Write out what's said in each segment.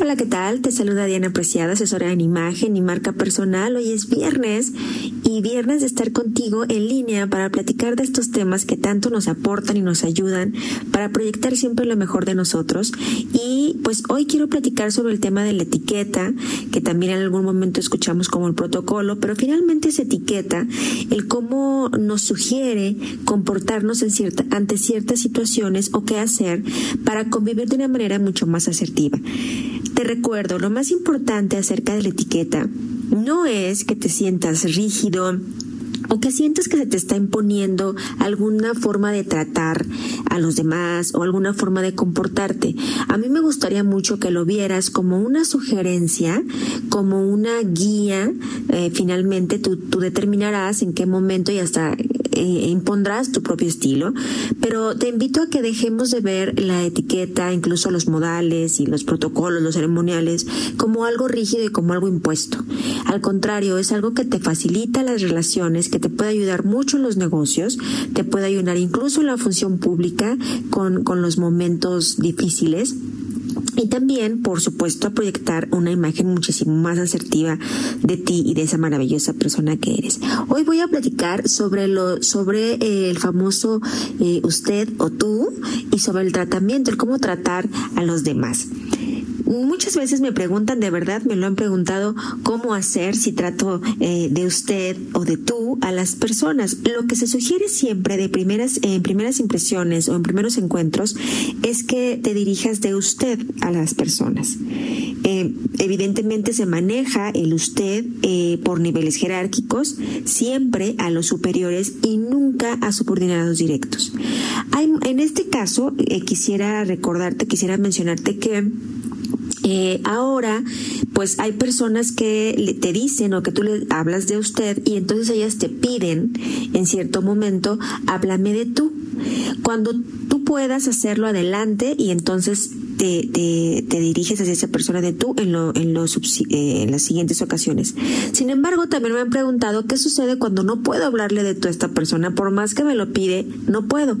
Hola, ¿qué tal? Te saluda Diana Preciada, asesora en imagen y marca personal. Hoy es viernes y viernes de estar contigo en línea para platicar de estos temas que tanto nos aportan y nos ayudan para proyectar siempre lo mejor de nosotros. Y pues hoy quiero platicar sobre el tema de la etiqueta, que también en algún momento escuchamos como el protocolo, pero finalmente es etiqueta, el cómo nos sugiere comportarnos ante ciertas situaciones o qué hacer para convivir de una manera mucho más asertiva. Te recuerdo, lo más importante acerca de la etiqueta no es que te sientas rígido, o que sientes que se te está imponiendo alguna forma de tratar a los demás o alguna forma de comportarte. A mí me gustaría mucho que lo vieras como una sugerencia, como una guía. Eh, finalmente tú, tú determinarás en qué momento y hasta eh, impondrás tu propio estilo, pero te invito a que dejemos de ver la etiqueta, incluso los modales y los protocolos, los ceremoniales, como algo rígido y como algo impuesto. Al contrario, es algo que te facilita las relaciones, que te puede ayudar mucho en los negocios, te puede ayudar incluso en la función pública con, con los momentos difíciles y también, por supuesto, a proyectar una imagen muchísimo más asertiva de ti y de esa maravillosa persona que eres. Hoy voy a platicar sobre lo, sobre eh, el famoso eh, usted o tú y sobre el tratamiento, el cómo tratar a los demás. Muchas veces me preguntan, de verdad me lo han preguntado, cómo hacer si trato eh, de usted o de tú a las personas. Lo que se sugiere siempre de primeras, en primeras impresiones o en primeros encuentros es que te dirijas de usted a las personas. Eh, evidentemente se maneja el usted eh, por niveles jerárquicos, siempre a los superiores y nunca a subordinados directos. En este caso, quisiera recordarte, quisiera mencionarte que eh, ahora, pues hay personas que te dicen o que tú le hablas de usted y entonces ellas te piden en cierto momento, háblame de tú. Cuando tú puedas hacerlo adelante y entonces te, te, diriges hacia esa persona de tú en, lo, en, los, eh, en las siguientes ocasiones. Sin embargo, también me han preguntado qué sucede cuando no puedo hablarle de tú a esta persona, por más que me lo pide, no puedo.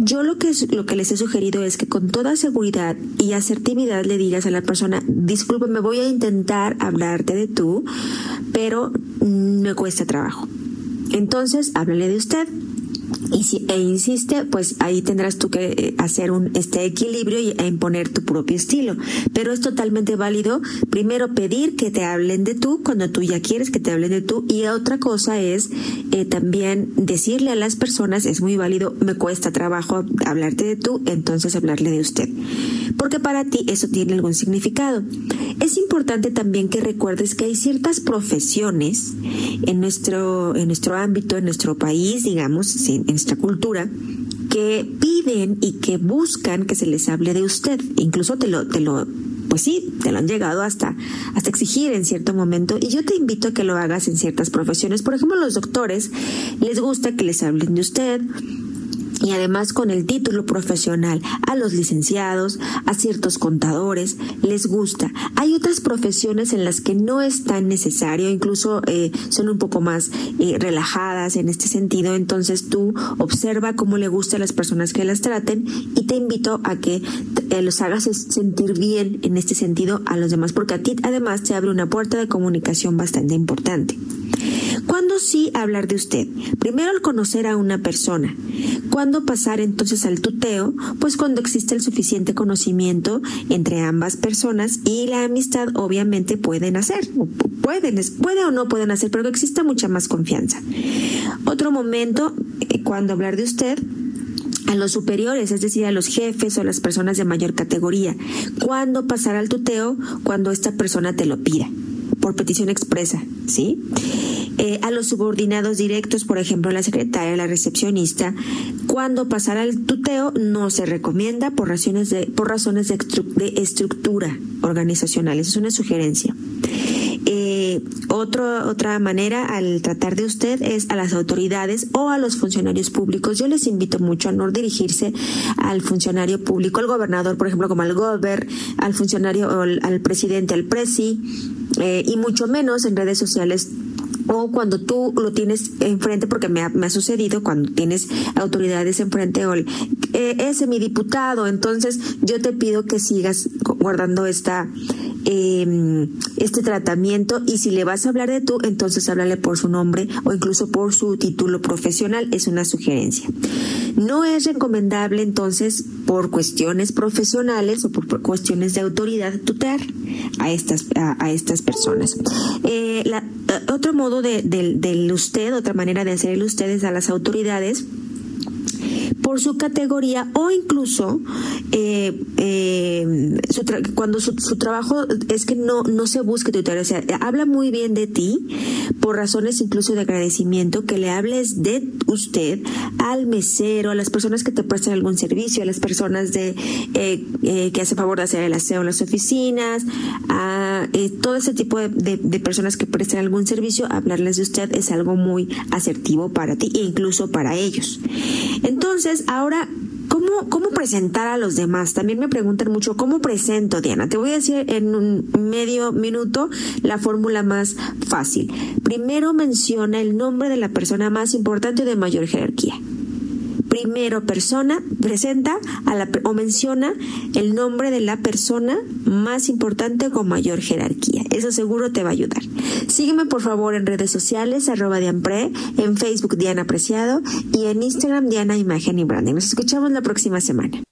Yo lo que, lo que les he sugerido es que con toda seguridad y asertividad le digas a la persona, disculpe, me voy a intentar hablarte de tú, pero me cuesta trabajo. Entonces, háblale de usted e insiste, pues ahí tendrás tú que eh, hacer un este equilibrio y, e imponer tu propio estilo. Pero es totalmente válido primero pedir que te hablen de tú cuando tú ya quieres que te hablen de tú y otra cosa es eh, también decirle a las personas es muy válido me cuesta trabajo hablarte de tú entonces hablarle de usted porque para ti eso tiene algún significado. Es importante también que recuerdes que hay ciertas profesiones en nuestro en nuestro ámbito en nuestro país digamos en nuestra cultura que piden y que buscan que se les hable de usted. Incluso te lo, te lo, pues sí, te lo han llegado hasta, hasta exigir en cierto momento. Y yo te invito a que lo hagas en ciertas profesiones. Por ejemplo, los doctores les gusta que les hablen de usted y además con el título profesional a los licenciados, a ciertos contadores, les gusta. Hay otras profesiones en las que no es tan necesario, incluso eh, son un poco más eh, relajadas en este sentido, entonces tú observa cómo le gusta a las personas que las traten y te invito a que eh, los hagas sentir bien en este sentido a los demás, porque a ti además te abre una puerta de comunicación bastante importante. ¿Cuándo sí hablar de usted? Primero al conocer a una persona. ¿Cuándo pasar entonces al tuteo? Pues cuando existe el suficiente conocimiento entre ambas personas y la amistad obviamente pueden hacer, pueden, puede o no pueden hacer, pero existe mucha más confianza. Otro momento, eh, cuando hablar de usted, a los superiores, es decir, a los jefes o las personas de mayor categoría. ¿Cuándo pasar al tuteo? Cuando esta persona te lo pida, por petición expresa, ¿sí? Eh, a los subordinados directos, por ejemplo, la secretaria, la recepcionista, cuando pasar al tuteo no se recomienda por razones de, por razones de, estructura organizacional. Esa es una sugerencia. Eh, otra manera al tratar de usted es a las autoridades o a los funcionarios públicos. Yo les invito mucho a no dirigirse al funcionario público, al gobernador, por ejemplo, como al gober, al funcionario o al, presidente, al presi, eh, y mucho menos en redes sociales o cuando tú lo tienes enfrente, porque me ha, sucedido cuando tienes autoridades enfrente, o eh, ese mi diputado, entonces yo te pido que sigas guardando esta eh, este tratamiento y si le vas a hablar de tú, entonces háblale por su nombre o incluso por su título profesional, es una sugerencia. No es recomendable entonces por cuestiones profesionales o por, cuestiones de autoridad tutear a estas, a, estas personas. Eh, la, otro modo de, del usted, otra manera de hacer el usted es a las autoridades por su categoría o incluso eh, eh, cuando su, trabajo es que no, no se busque tutor, o sea, habla muy bien de ti por razones incluso de agradecimiento, que le hables de usted al mesero, a las personas que te prestan algún servicio, a las personas de eh, que hace favor de hacer el aseo en las oficinas, a todo ese tipo de, personas que prestan algún servicio, hablarles de usted es algo muy asertivo para ti e incluso para ellos. Entonces, ahora, ¿cómo, ¿cómo presentar a los demás? También me preguntan mucho, ¿cómo presento, Diana? Te voy a decir en un medio minuto la fórmula más fácil. Primero menciona el nombre de la persona más importante de mayor jerarquía primero persona presenta a la, o menciona el nombre de la persona más importante con mayor jerarquía. Eso seguro te va a ayudar. Sígueme por favor en redes sociales, arroba Dianpre, en Facebook Diana Apreciado y en Instagram Diana Imagen y Branding. Nos escuchamos la próxima semana.